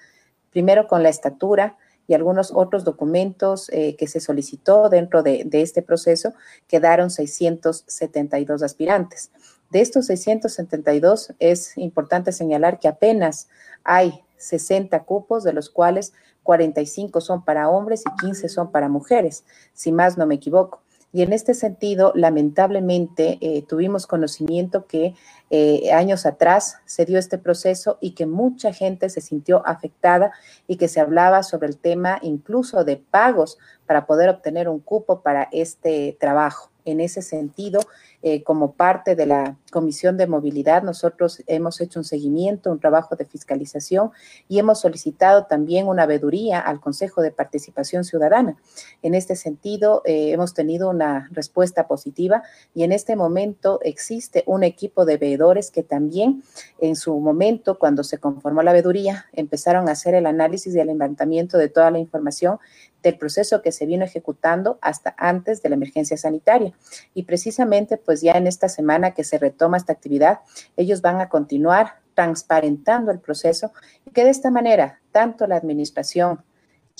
primero con la estatura, y algunos otros documentos eh, que se solicitó dentro de, de, este proceso, quedaron 672 aspirantes. De estos 672 es importante señalar que apenas hay 60 cupos, de los cuales 45 son para hombres y 15 son para mujeres, si más no me equivoco. Y en este sentido, lamentablemente, eh, tuvimos conocimiento que eh, años atrás se dio este proceso y que mucha gente se sintió afectada y que se hablaba sobre el tema incluso de pagos para poder obtener un cupo para este trabajo. En ese sentido, eh, como parte de la Comisión de Movilidad, nosotros hemos hecho un seguimiento, un trabajo de fiscalización y hemos solicitado también una veeduría al Consejo de Participación Ciudadana. En este sentido, eh, hemos tenido una respuesta positiva y en este momento existe un equipo de veedores que también en su momento, cuando se conformó la veeduría, empezaron a hacer el análisis y el levantamiento de toda la información del proceso que se vino ejecutando hasta antes de la emergencia sanitaria. Y precisamente, pues ya en esta semana que se retoma esta actividad, ellos van a continuar transparentando el proceso y que de esta manera, tanto la administración,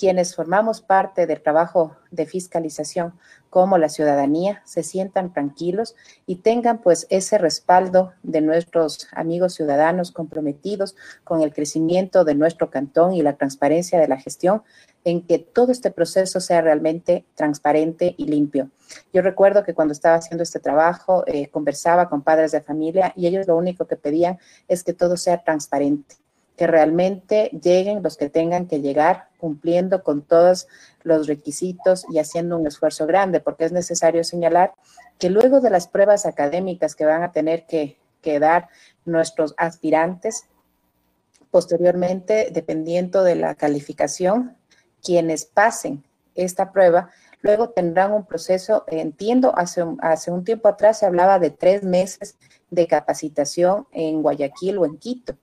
quienes formamos parte del trabajo de fiscalización como la ciudadanía se sientan tranquilos y tengan pues ese respaldo de nuestros amigos ciudadanos comprometidos con el crecimiento de nuestro cantón y la transparencia de la gestión en que todo este proceso sea realmente transparente y limpio. Yo recuerdo que cuando estaba haciendo este trabajo eh, conversaba con padres de familia y ellos lo único que pedían es que todo sea transparente, que realmente lleguen los que tengan que llegar cumpliendo con todos los requisitos y haciendo un esfuerzo grande, porque es necesario señalar que luego de las pruebas académicas que van a tener que, dar nuestros aspirantes, posteriormente, dependiendo de la calificación, quienes pasen esta prueba, luego tendrán un proceso, entiendo, hace hace un tiempo atrás se hablaba de tres meses de capacitación en Guayaquil o en Quito,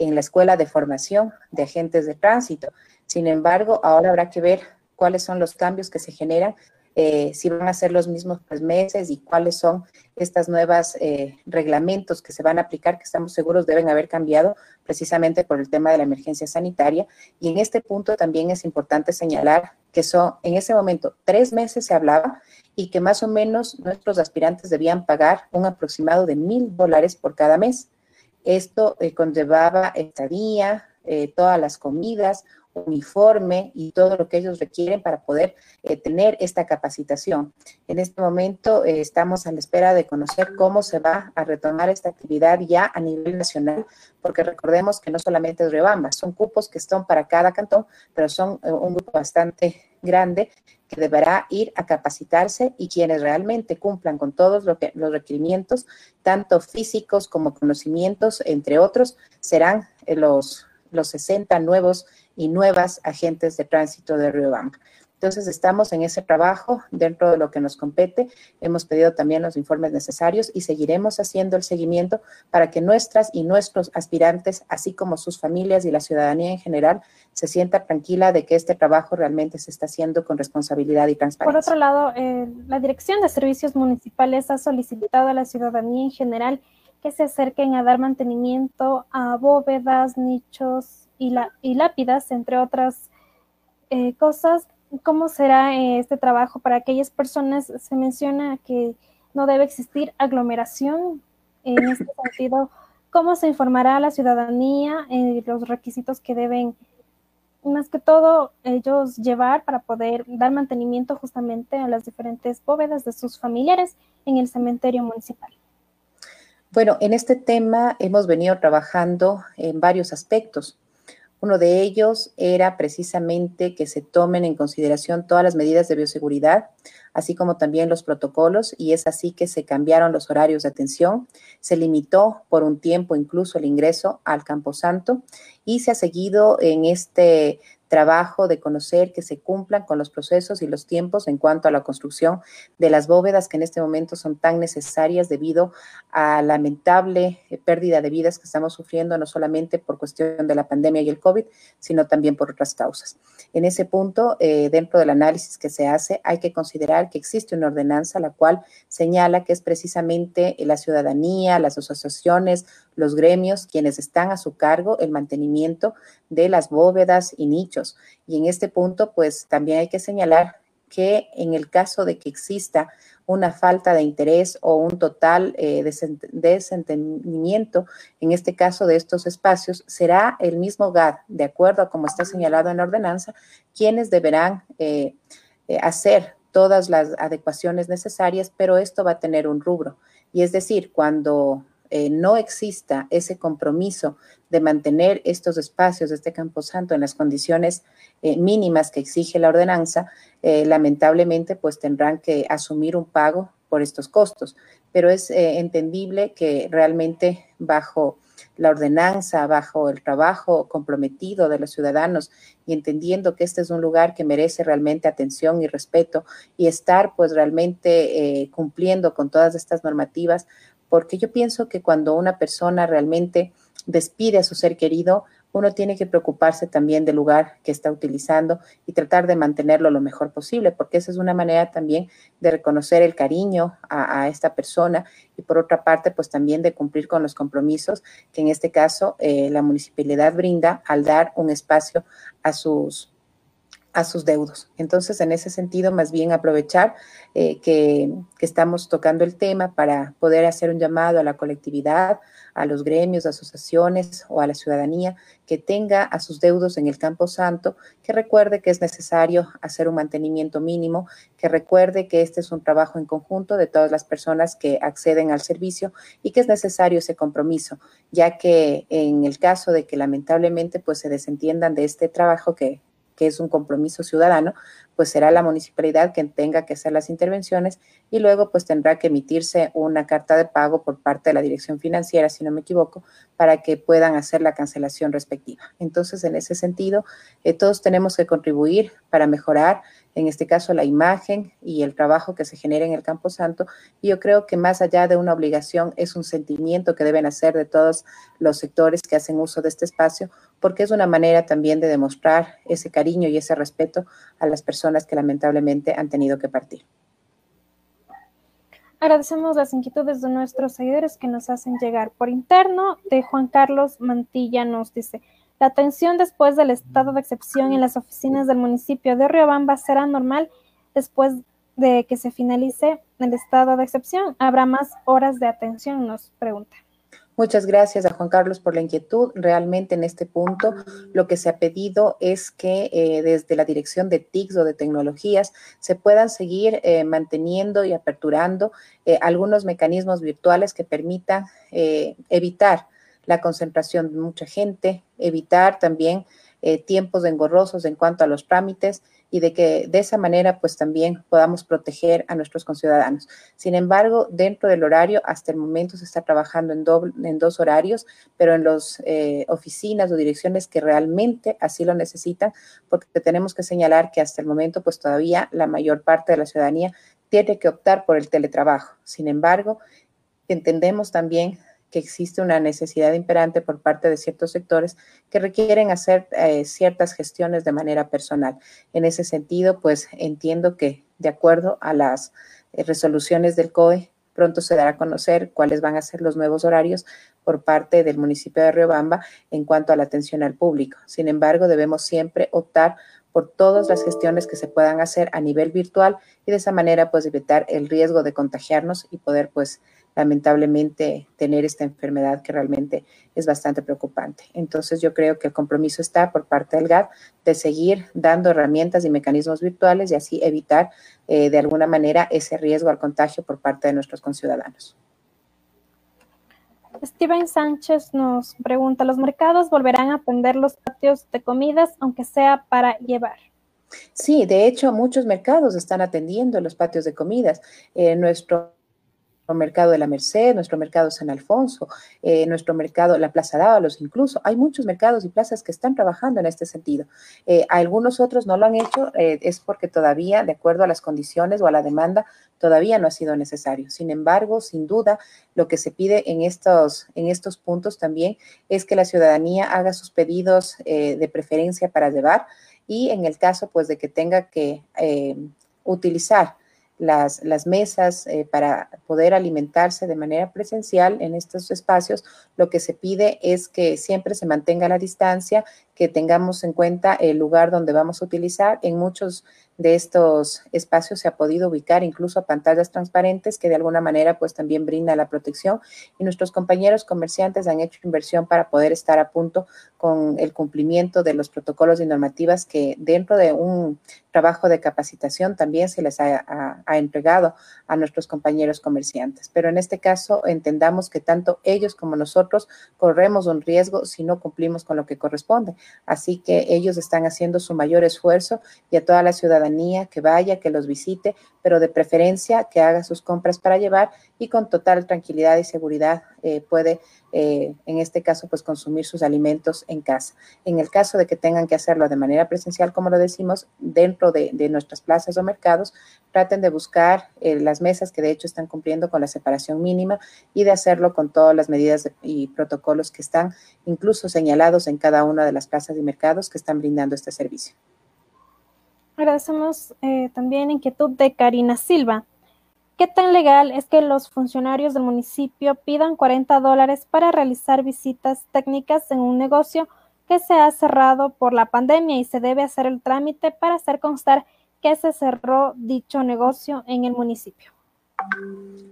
en la Escuela de Formación de Agentes de Tránsito. Sin embargo, ahora habrá que ver cuáles son los cambios que se generan eh, si van a ser los mismos tres meses y cuáles son estas nuevas eh, reglamentos que se van a aplicar, que estamos seguros deben haber cambiado precisamente por el tema de la emergencia sanitaria. Y en este punto también es importante señalar que son, en ese momento, tres meses se hablaba y que más o menos nuestros aspirantes debían pagar un aproximado de mil dólares por cada mes. Esto eh, conllevaba estadía, todas las comidas, uniforme y todo lo que ellos requieren para poder eh, tener esta capacitación. En este momento eh, estamos a la espera de conocer cómo se va a retomar esta actividad ya a nivel nacional, porque recordemos que no solamente es Rebamba, son cupos que están para cada cantón, pero son eh, un grupo bastante grande que deberá ir a capacitarse y quienes realmente cumplan con todos los requerimientos, tanto físicos como conocimientos, entre otros, serán los, los 60 nuevos y nuevas agentes de tránsito de Riobamba. Entonces, estamos en ese trabajo dentro de lo que nos compete. Hemos pedido también los informes necesarios y seguiremos haciendo el seguimiento para que nuestras y nuestros aspirantes, así como sus familias y la ciudadanía en general, se sienta tranquila de que este trabajo realmente se está haciendo con responsabilidad y transparencia. Por otro lado, eh, la Dirección de Servicios Municipales ha solicitado a la ciudadanía en general que se acerquen a dar mantenimiento a bóvedas, nichos, y, lápidas, entre otras eh, cosas. ¿Cómo será eh, este trabajo para aquellas personas? Se menciona que no debe existir aglomeración en este sentido. ¿Cómo se informará a la ciudadanía eh, los requisitos que deben más que todo ellos llevar para poder dar mantenimiento justamente a las diferentes bóvedas de sus familiares en el cementerio municipal. Bueno, en este tema hemos venido trabajando en varios aspectos. Uno de ellos era precisamente que se tomen en consideración todas las medidas de bioseguridad, así como también los protocolos, y es así que se cambiaron los horarios de atención, se limitó por un tiempo incluso el ingreso al Camposanto y se ha seguido en este trabajo de conocer que se cumplan con los procesos y los tiempos en cuanto a la construcción de las bóvedas que en este momento son tan necesarias debido a la lamentable eh, pérdida de vidas que estamos sufriendo, no solamente por cuestión de la pandemia y el COVID, sino también por otras causas. En ese punto, eh, dentro del análisis que se hace, hay que considerar que existe una ordenanza la cual señala que es precisamente la ciudadanía, las asociaciones, los gremios quienes están a su cargo el mantenimiento de las bóvedas y nichos. Y en este punto, pues también hay que señalar que en el caso de que exista una falta de interés o un total eh, desentendimiento, en este caso de estos espacios, será el mismo GAD, de acuerdo a como está señalado en la ordenanza, quienes deberán eh, eh, hacer todas las adecuaciones necesarias, pero esto va a tener un rubro. Y es decir, cuando eh, no exista ese compromiso de mantener estos espacios de este camposanto en las condiciones eh, mínimas que exige la ordenanza, eh, lamentablemente pues tendrán que asumir un pago por estos costos. Pero es entendible que realmente bajo la ordenanza, bajo el trabajo comprometido de los ciudadanos y entendiendo que este es un lugar que merece realmente atención y respeto y estar pues realmente cumpliendo con todas estas normativas, porque yo pienso que cuando una persona realmente despide a su ser querido, uno tiene que preocuparse también del lugar que está utilizando y tratar de mantenerlo lo mejor posible, porque esa es una manera también de reconocer el cariño a, esta persona y por otra parte, pues también de cumplir con los compromisos que en este caso eh, la municipalidad brinda al dar un espacio a sus a sus deudos. Entonces, en ese sentido, más bien aprovechar eh, que, estamos tocando el tema para poder hacer un llamado a la colectividad, a los gremios, asociaciones o a la ciudadanía que tenga a sus deudos en el Campo Santo, que recuerde que es necesario hacer un mantenimiento mínimo, que recuerde que este es un trabajo en conjunto de todas las personas que acceden al servicio y que es necesario ese compromiso, ya que en el caso de que lamentablemente pues se desentiendan de este trabajo que que es un compromiso ciudadano, pues será la municipalidad quien tenga que hacer las intervenciones y luego pues tendrá que emitirse una carta de pago por parte de la dirección financiera, si no me equivoco, para que puedan hacer la cancelación respectiva. Entonces, en ese sentido, eh, todos tenemos que contribuir para mejorar en este caso la imagen y el trabajo que se genera en el Campo Santo. Y yo creo que más allá de una obligación, es un sentimiento que deben hacer de todos los sectores que hacen uso de este espacio, porque es una manera también de demostrar ese cariño y ese respeto a las personas que lamentablemente han tenido que partir. Agradecemos las inquietudes de nuestros seguidores que nos hacen llegar por interno. De Juan Carlos Mantilla nos dice, la atención después del estado de excepción en las oficinas del municipio de Riobamba será normal después de que se finalice el estado de excepción. ¿Habrá más horas de atención? Nos pregunta. Muchas gracias a Juan Carlos por la inquietud. Realmente en este punto lo que se ha pedido es que eh, desde la dirección de TICS o de tecnologías se puedan seguir eh, manteniendo y aperturando eh, algunos mecanismos virtuales que permitan evitar la concentración de mucha gente, evitar también tiempos engorrosos en cuanto a los trámites y de que de esa manera pues también podamos proteger a nuestros conciudadanos. Sin embargo, dentro del horario, hasta el momento se está trabajando en, doble, en dos horarios, pero en las eh, oficinas o direcciones que realmente así lo necesitan, porque tenemos que señalar que hasta el momento pues todavía la mayor parte de la ciudadanía tiene que optar por el teletrabajo. Sin embargo, entendemos también que existe una necesidad imperante por parte de ciertos sectores que requieren hacer eh, ciertas gestiones de manera personal. En ese sentido, pues entiendo que de acuerdo a las eh, resoluciones del COE, pronto se dará a conocer cuáles van a ser los nuevos horarios por parte del municipio de Riobamba en cuanto a la atención al público. Sin embargo, debemos siempre optar por todas las gestiones que se puedan hacer a nivel virtual y de esa manera pues evitar el riesgo de contagiarnos y poder pues lamentablemente tener esta enfermedad que realmente es bastante preocupante. Entonces yo creo que el compromiso está por parte del GAP de seguir dando herramientas y mecanismos virtuales y así evitar eh, de alguna manera ese riesgo al contagio por parte de nuestros conciudadanos. Steven Sánchez nos pregunta, ¿los mercados volverán a atender los patios de comidas, aunque sea para llevar? Sí, de hecho, muchos mercados están atendiendo los patios de comidas. Eh, nuestro mercado de la Merced, nuestro mercado San Alfonso, eh, nuestro mercado La Plaza Dávalos, incluso. Hay muchos mercados y plazas que están trabajando en este sentido. Eh, algunos otros no lo han hecho, es porque todavía, de acuerdo a las condiciones o a la demanda, todavía no ha sido necesario. Sin embargo, sin duda, lo que se pide en estos, en estos puntos también es que la ciudadanía haga sus pedidos de preferencia para llevar y en el caso pues de que tenga que eh, utilizar las, mesas eh, para poder alimentarse de manera presencial en estos espacios, lo que se pide es que siempre se mantenga la distancia, que tengamos en cuenta el lugar donde vamos a utilizar. En muchos de estos espacios se ha podido ubicar incluso pantallas transparentes que de alguna manera pues también brinda la protección y nuestros compañeros comerciantes han hecho inversión para poder estar a punto con el cumplimiento de los protocolos y normativas que dentro de un trabajo de capacitación también se les ha, entregado a nuestros compañeros comerciantes. Pero en este caso entendamos que tanto ellos como nosotros corremos un riesgo si no cumplimos con lo que corresponde. Así que ellos están haciendo su mayor esfuerzo y a toda la ciudadanía que vaya, que los visite, pero de preferencia que haga sus compras para llevar y con total tranquilidad y seguridad eh, puede, eh, en este caso, pues consumir sus alimentos en casa. En el caso de que tengan que hacerlo de manera presencial, como lo decimos, dentro de, nuestras plazas o mercados, traten de buscar eh, las mesas que de hecho están cumpliendo con la separación mínima y de hacerlo con todas las medidas y protocolos que están incluso señalados en cada una de las plazas y mercados que están brindando este servicio. Agradecemos también inquietud de Karina Silva. ¿Qué tan legal es que los funcionarios del municipio pidan 40 dólares para realizar visitas técnicas en un negocio que se ha cerrado por la pandemia y se debe hacer el trámite para hacer constar que se cerró dicho negocio en el municipio?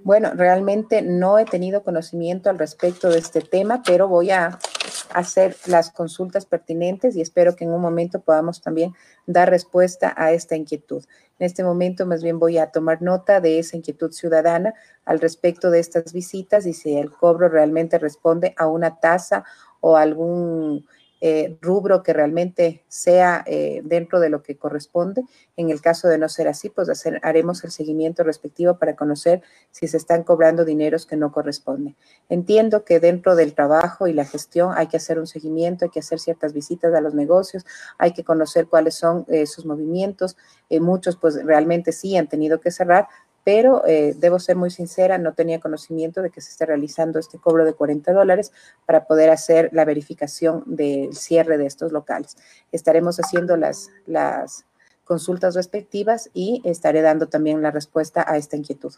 Bueno, realmente no he tenido conocimiento al respecto de este tema, pero voy a hacer las consultas pertinentes y espero que en un momento podamos también dar respuesta a esta inquietud. En este momento más bien voy a tomar nota de esa inquietud ciudadana al respecto de estas visitas y si el cobro realmente responde a una tasa o algún eh, rubro que realmente sea eh, dentro de lo que corresponde. En el caso de no ser así, pues haremos el seguimiento respectivo para conocer si se están cobrando dineros que no corresponden. Entiendo que dentro del trabajo y la gestión hay que hacer un seguimiento, hay que hacer ciertas visitas a los negocios, hay que conocer cuáles son eh, sus movimientos. muchos pues realmente sí han tenido que cerrar, pero eh, debo ser muy sincera, no tenía conocimiento de que se esté realizando este cobro de 40 dólares para poder hacer la verificación del cierre de estos locales. Estaremos haciendo las, las consultas respectivas y estaré dando también la respuesta a esta inquietud.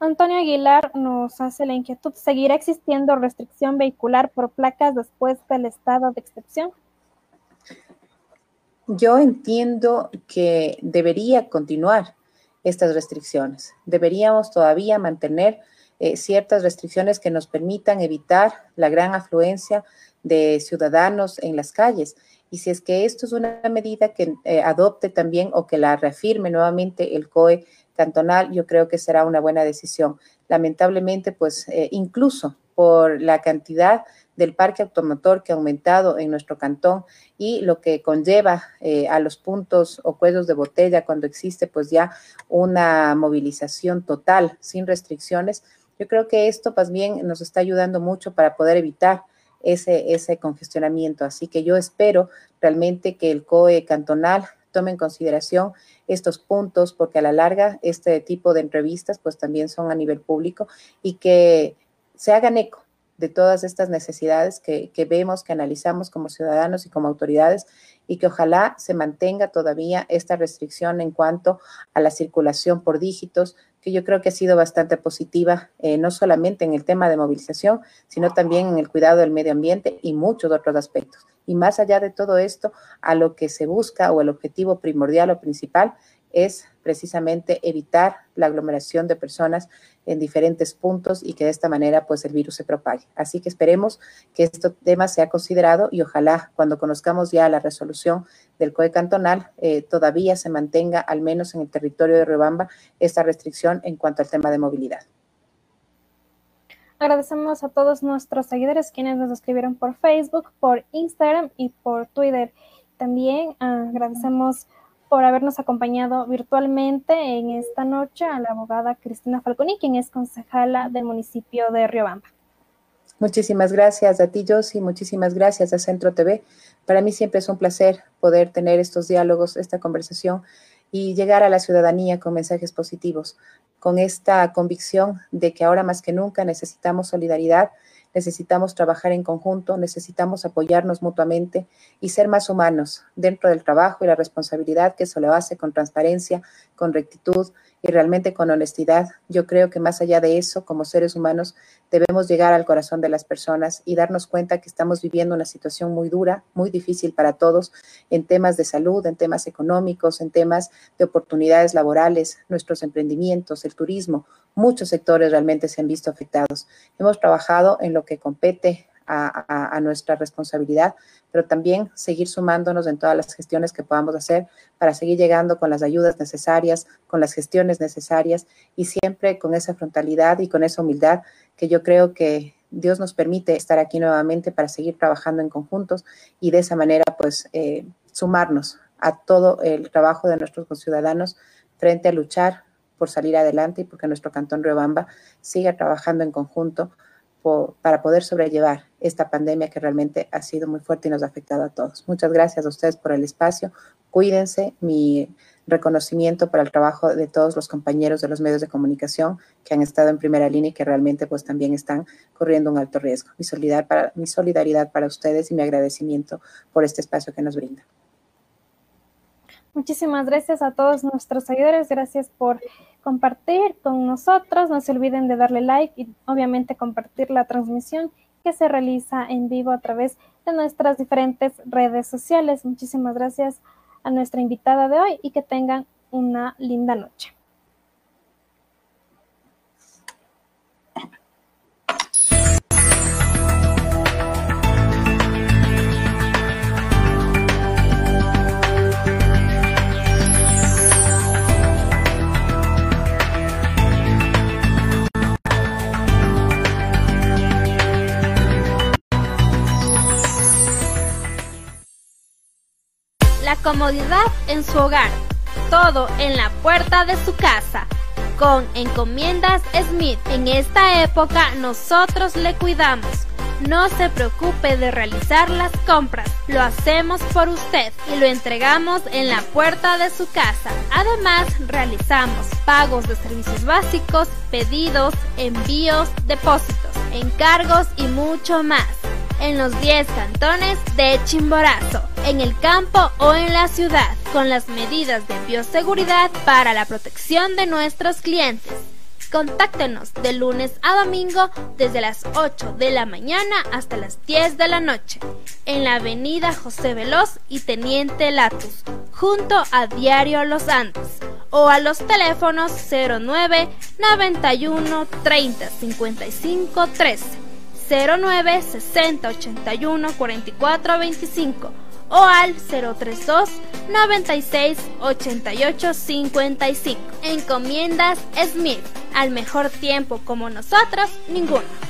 Antonio Aguilar nos hace la inquietud, ¿seguirá existiendo restricción vehicular por placas después del estado de excepción? Yo entiendo que debería continuar estas restricciones. Deberíamos todavía mantener eh, ciertas restricciones que nos permitan evitar la gran afluencia de ciudadanos en las calles. Y si es que esto es una medida que eh, adopte también o que la reafirme nuevamente el COE cantonal, yo creo que será una buena decisión. Lamentablemente, pues eh, incluso por la cantidad del parque automotor que ha aumentado en nuestro cantón y lo que conlleva eh, a los puntos o cuellos de botella cuando existe pues ya una movilización total sin restricciones. Yo creo que esto más bien nos está ayudando mucho para poder evitar ese, ese congestionamiento. Así que yo espero realmente que el COE cantonal tome en consideración estos puntos, porque a la larga este tipo de entrevistas pues también son a nivel público y que se hagan eco de todas estas necesidades que, vemos, que analizamos como ciudadanos y como autoridades y que ojalá se mantenga todavía esta restricción en cuanto a la circulación por dígitos, que yo creo que ha sido bastante positiva, eh, no solamente en el tema de movilización, sino también en el cuidado del medio ambiente y muchos otros aspectos. Y más allá de todo esto, a lo que se busca o el objetivo primordial o principal es precisamente evitar la aglomeración de personas en diferentes puntos y que de esta manera pues el virus se propague. Así que esperemos que este tema sea considerado y ojalá cuando conozcamos ya la resolución del COE cantonal eh, todavía se mantenga al menos en el territorio de Riobamba esta restricción en cuanto al tema de movilidad. Agradecemos a todos nuestros seguidores quienes nos escribieron por Facebook, por Instagram y por Twitter. También ah, agradecemos por habernos acompañado virtualmente en esta noche a la abogada Cristina Falconi, quien es concejala del municipio de Riobamba. Muchísimas gracias a ti, Josi, muchísimas gracias a Centro TV. Para mí siempre es un placer poder tener estos diálogos, esta conversación y llegar a la ciudadanía con mensajes positivos, con esta convicción de que ahora más que nunca necesitamos solidaridad, necesitamos trabajar en conjunto, necesitamos apoyarnos mutuamente y ser más humanos dentro del trabajo y la responsabilidad que eso lo hace con transparencia, con rectitud y realmente con honestidad. Yo creo que más allá de eso, como seres humanos, debemos llegar al corazón de las personas y darnos cuenta que estamos viviendo una situación muy dura, muy difícil para todos en temas de salud, en temas económicos, en temas de oportunidades laborales, nuestros emprendimientos, el turismo. Muchos sectores realmente se han visto afectados. Hemos trabajado en lo que compete a, nuestra responsabilidad, pero también seguir sumándonos en todas las gestiones que podamos hacer para seguir llegando con las ayudas necesarias, con las gestiones necesarias y siempre con esa frontalidad y con esa humildad que yo creo que Dios nos permite estar aquí nuevamente para seguir trabajando en conjuntos y de esa manera pues eh, sumarnos a todo el trabajo de nuestros ciudadanos frente a luchar por salir adelante y porque nuestro cantón Riobamba siga trabajando en conjunto para poder sobrellevar esta pandemia que realmente ha sido muy fuerte y nos ha afectado a todos. Muchas gracias a ustedes por el espacio. Cuídense. Mi reconocimiento para el trabajo de todos los compañeros de los medios de comunicación que han estado en primera línea y que realmente pues también están corriendo un alto riesgo. Mi solidaridad para, mi solidaridad para ustedes y mi agradecimiento por este espacio que nos brinda. Muchísimas gracias a todos nuestros seguidores. Gracias por compartir con nosotros. No se olviden de darle like y obviamente compartir la transmisión que se realiza en vivo a través de nuestras diferentes redes sociales. Muchísimas gracias a nuestra invitada de hoy y que tengan una linda noche. Comodidad en su hogar, todo en la puerta de su casa. Con Encomiendas Smith, en esta época nosotros le cuidamos. No se preocupe de realizar las compras, lo hacemos por usted y lo entregamos en la puerta de su casa. Además, realizamos pagos de servicios básicos, pedidos, envíos, depósitos, encargos y mucho más en los 10 cantones de Chimborazo, en el campo o en la ciudad, con las medidas de bioseguridad para la protección de nuestros clientes. Contáctenos de lunes a domingo desde las 8 de la mañana hasta las 10 de la noche en la avenida José Veloz y Teniente Latus, junto a Diario Los Andes, o a los teléfonos 09 91 30 55 13 09 60 81 44 25 o al 032 96 88 55. Encomiendas Smith. Al mejor tiempo como nosotros, ninguno.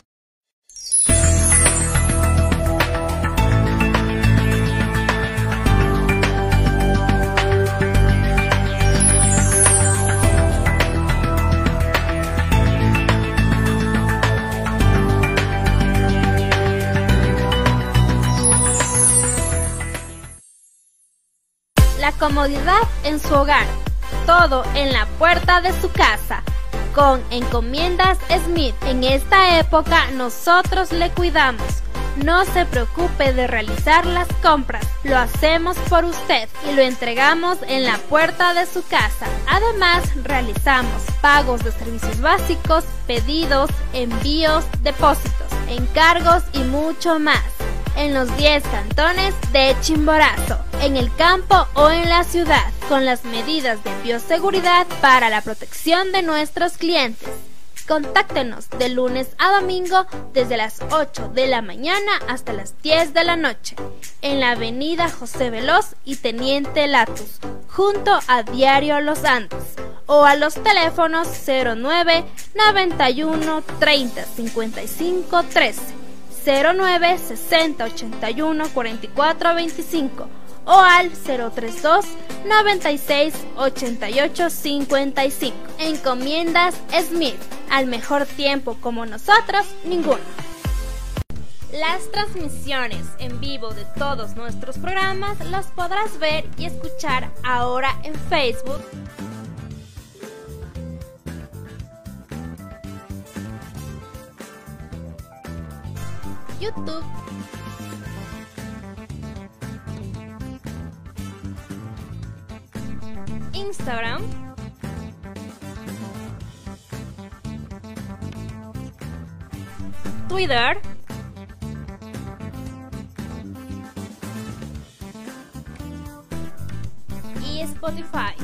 comodidad en su hogar, todo en la puerta de su casa. Con Encomiendas Smith, en esta época nosotros le cuidamos. No se preocupe de realizar las compras, lo hacemos por usted y lo entregamos en la puerta de su casa. Además, realizamos pagos de servicios básicos, pedidos, envíos, depósitos, encargos y mucho más en los 10 cantones de Chimborazo, en el campo o en la ciudad, con las medidas de bioseguridad para la protección de nuestros clientes. Contáctenos de lunes a domingo desde las 8 de la mañana hasta las 10 de la noche en la avenida José Veloz y Teniente Latus, junto a Diario Los Andes, o a los teléfonos 09 91 30 55 13 09 60 81 44 25 o al 032 96 88 55. Encomiendas Smith. Al mejor tiempo como nosotros, ninguno. Las transmisiones en vivo de todos nuestros programas las podrás ver y escuchar ahora en Facebook YouTube. Instagram. Twitter. Y Spotify.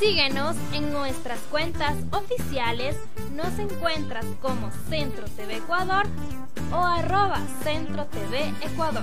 Síguenos en nuestras cuentas oficiales nos encuentras como Centro TV Ecuador o arroba Centro TV Ecuador.